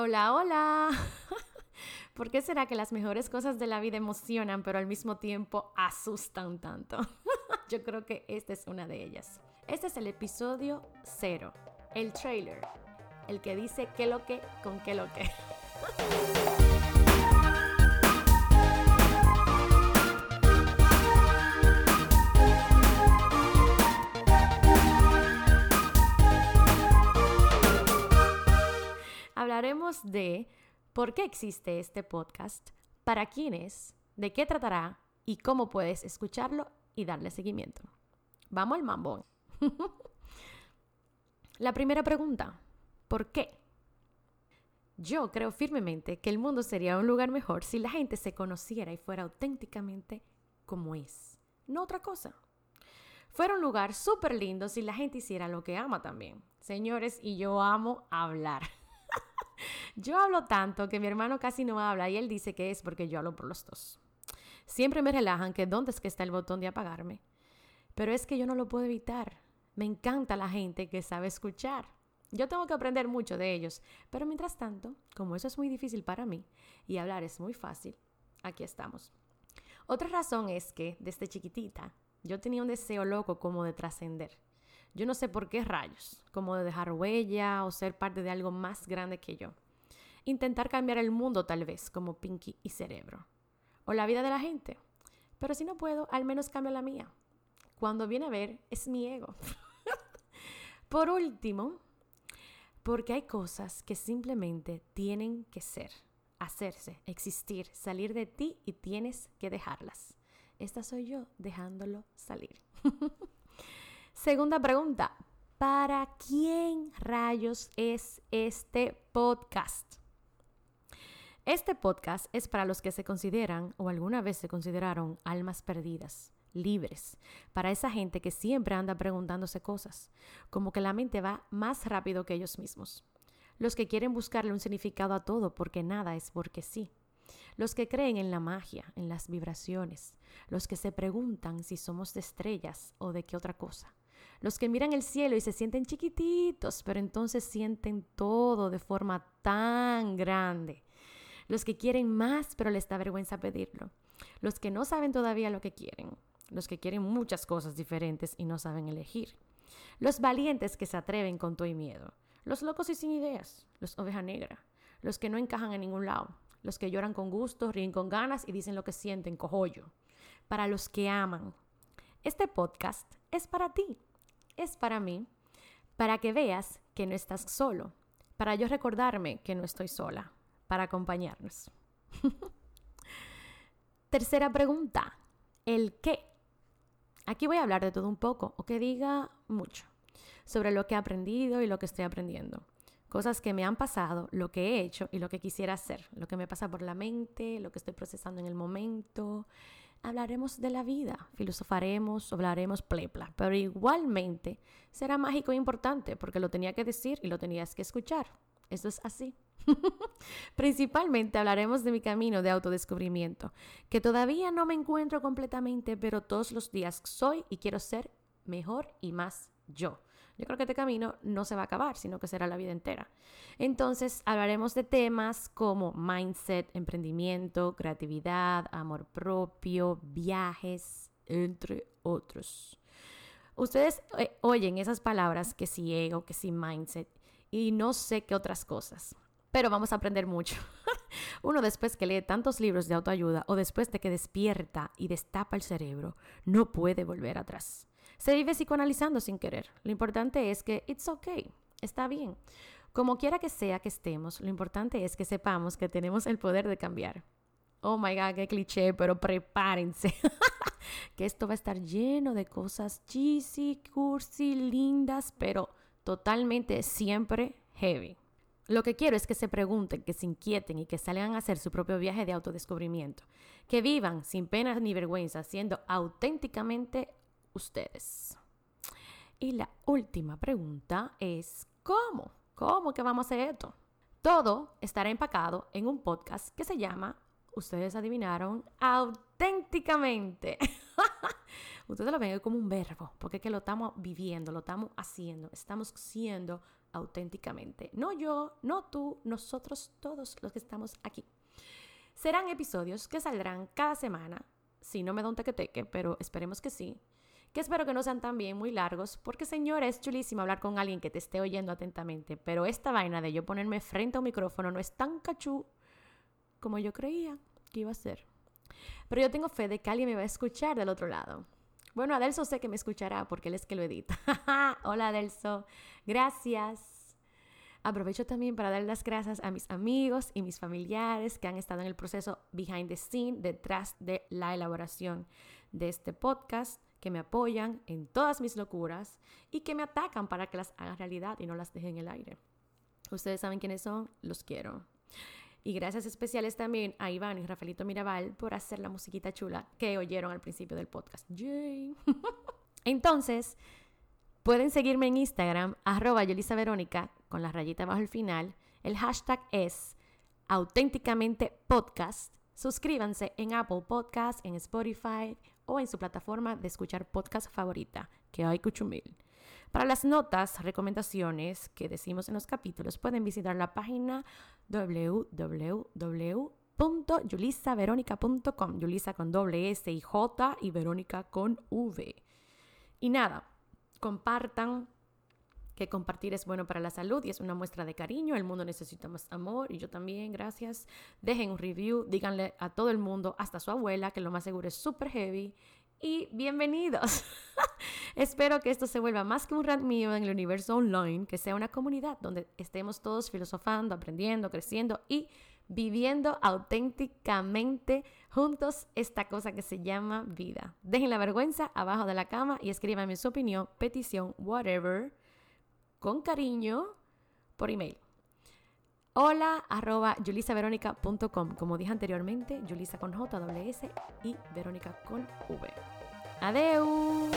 Hola, hola. ¿Por qué será que las mejores cosas de la vida emocionan, pero al mismo tiempo asustan tanto? Yo creo que esta es una de ellas. Este es el episodio cero, el trailer, el que dice qué lo que con qué lo que. Hablaremos de por qué existe este podcast, para quién es, de qué tratará y cómo puedes escucharlo y darle seguimiento. Vamos al mambo. La primera pregunta, ¿por qué? Yo creo firmemente que el mundo sería un lugar mejor si la gente se conociera y fuera auténticamente como es, no otra cosa. Fuera un lugar súper lindo si la gente hiciera lo que ama también. Señores, y yo amo hablar. Yo hablo tanto que mi hermano casi no habla y él dice que es porque yo hablo por los dos. Siempre me relajan que dónde es que está el botón de apagarme. Pero es que yo no lo puedo evitar. Me encanta la gente que sabe escuchar. Yo tengo que aprender mucho de ellos, pero mientras tanto, como eso es muy difícil para mí y hablar es muy fácil, aquí estamos. Otra razón es que desde chiquitita yo tenía un deseo loco como de trascender. Yo no sé por qué rayos, como de dejar huella o ser parte de algo más grande que yo. Intentar cambiar el mundo tal vez, como Pinky y Cerebro o la vida de la gente. Pero si no puedo, al menos cambio la mía. Cuando viene a ver, es mi ego. Por último, porque hay cosas que simplemente tienen que ser, hacerse, existir, salir de ti y tienes que dejarlas. Esta soy yo dejándolo salir. Segunda pregunta, ¿para quién rayos es este podcast? Este podcast es para los que se consideran o alguna vez se consideraron almas perdidas, libres, para esa gente que siempre anda preguntándose cosas, como que la mente va más rápido que ellos mismos. Los que quieren buscarle un significado a todo porque nada es porque sí. Los que creen en la magia, en las vibraciones. Los que se preguntan si somos de estrellas o de qué otra cosa. Los que miran el cielo y se sienten chiquititos, pero entonces sienten todo de forma tan grande. Los que quieren más pero les da vergüenza pedirlo, los que no saben todavía lo que quieren, los que quieren muchas cosas diferentes y no saben elegir, los valientes que se atreven con todo y miedo, los locos y sin ideas, los oveja negra, los que no encajan en ningún lado, los que lloran con gusto, ríen con ganas y dicen lo que sienten, cojollo, para los que aman. Este podcast es para ti, es para mí, para que veas que no estás solo, para yo recordarme que no estoy sola para acompañarnos. Tercera pregunta, ¿el qué? Aquí voy a hablar de todo un poco, o que diga mucho, sobre lo que he aprendido y lo que estoy aprendiendo. Cosas que me han pasado, lo que he hecho y lo que quisiera hacer, lo que me pasa por la mente, lo que estoy procesando en el momento. Hablaremos de la vida, filosofaremos, hablaremos plepla, pero igualmente será mágico e importante porque lo tenía que decir y lo tenías que escuchar. Eso es así. Principalmente hablaremos de mi camino de autodescubrimiento, que todavía no me encuentro completamente, pero todos los días soy y quiero ser mejor y más yo. Yo creo que este camino no se va a acabar, sino que será la vida entera. Entonces, hablaremos de temas como mindset, emprendimiento, creatividad, amor propio, viajes, entre otros. Ustedes eh, oyen esas palabras que si ego, que si mindset y no sé qué otras cosas pero vamos a aprender mucho. Uno después que lee tantos libros de autoayuda o después de que despierta y destapa el cerebro, no puede volver atrás. Se vive psicoanalizando sin querer. Lo importante es que it's okay, está bien. Como quiera que sea que estemos, lo importante es que sepamos que tenemos el poder de cambiar. Oh my god, qué cliché, pero prepárense. que esto va a estar lleno de cosas cheesy, cursi, lindas, pero totalmente siempre heavy. Lo que quiero es que se pregunten, que se inquieten y que salgan a hacer su propio viaje de autodescubrimiento. Que vivan sin penas ni vergüenza, siendo auténticamente ustedes. Y la última pregunta es, ¿cómo? ¿Cómo que vamos a hacer esto? Todo estará empacado en un podcast que se llama, ustedes adivinaron, auténticamente. ustedes lo ven como un verbo, porque es que lo estamos viviendo, lo estamos haciendo, estamos siendo auténticamente. No yo, no tú, nosotros todos los que estamos aquí. Serán episodios que saldrán cada semana, si no me da un tequeteque, pero esperemos que sí. Que espero que no sean también muy largos, porque señor, es chulísimo hablar con alguien que te esté oyendo atentamente, pero esta vaina de yo ponerme frente a un micrófono no es tan cachú como yo creía que iba a ser. Pero yo tengo fe de que alguien me va a escuchar del otro lado. Bueno, Adelso sé que me escuchará porque él es que lo edita. Hola Adelso, gracias. Aprovecho también para dar las gracias a mis amigos y mis familiares que han estado en el proceso behind the scene, detrás de la elaboración de este podcast, que me apoyan en todas mis locuras y que me atacan para que las haga realidad y no las deje en el aire. Ustedes saben quiénes son, los quiero. Y gracias especiales también a Iván y Rafaelito Mirabal por hacer la musiquita chula que oyeron al principio del podcast. Yay. Entonces, pueden seguirme en Instagram, arroba Yolisa Verónica, con la rayita abajo al final. El hashtag es auténticamente podcast. Suscríbanse en Apple Podcast, en Spotify o en su plataforma de escuchar podcast favorita, que hay cuchumil. Para las notas, recomendaciones que decimos en los capítulos, pueden visitar la página www.yulisaveronica.com. Yulisa con doble S y J y Verónica con V. Y nada, compartan que compartir es bueno para la salud y es una muestra de cariño. El mundo necesita más amor y yo también, gracias. Dejen un review, díganle a todo el mundo, hasta su abuela, que lo más seguro es súper heavy. Y bienvenidos. Espero que esto se vuelva más que un rant mío en el universo online, que sea una comunidad donde estemos todos filosofando, aprendiendo, creciendo y viviendo auténticamente juntos esta cosa que se llama vida. Dejen la vergüenza abajo de la cama y escríbanme su opinión, petición, whatever con cariño por email. Hola arroba yulisaveronica.com. Como dije anteriormente, Yulisa con J, y Verónica con V. Adeu.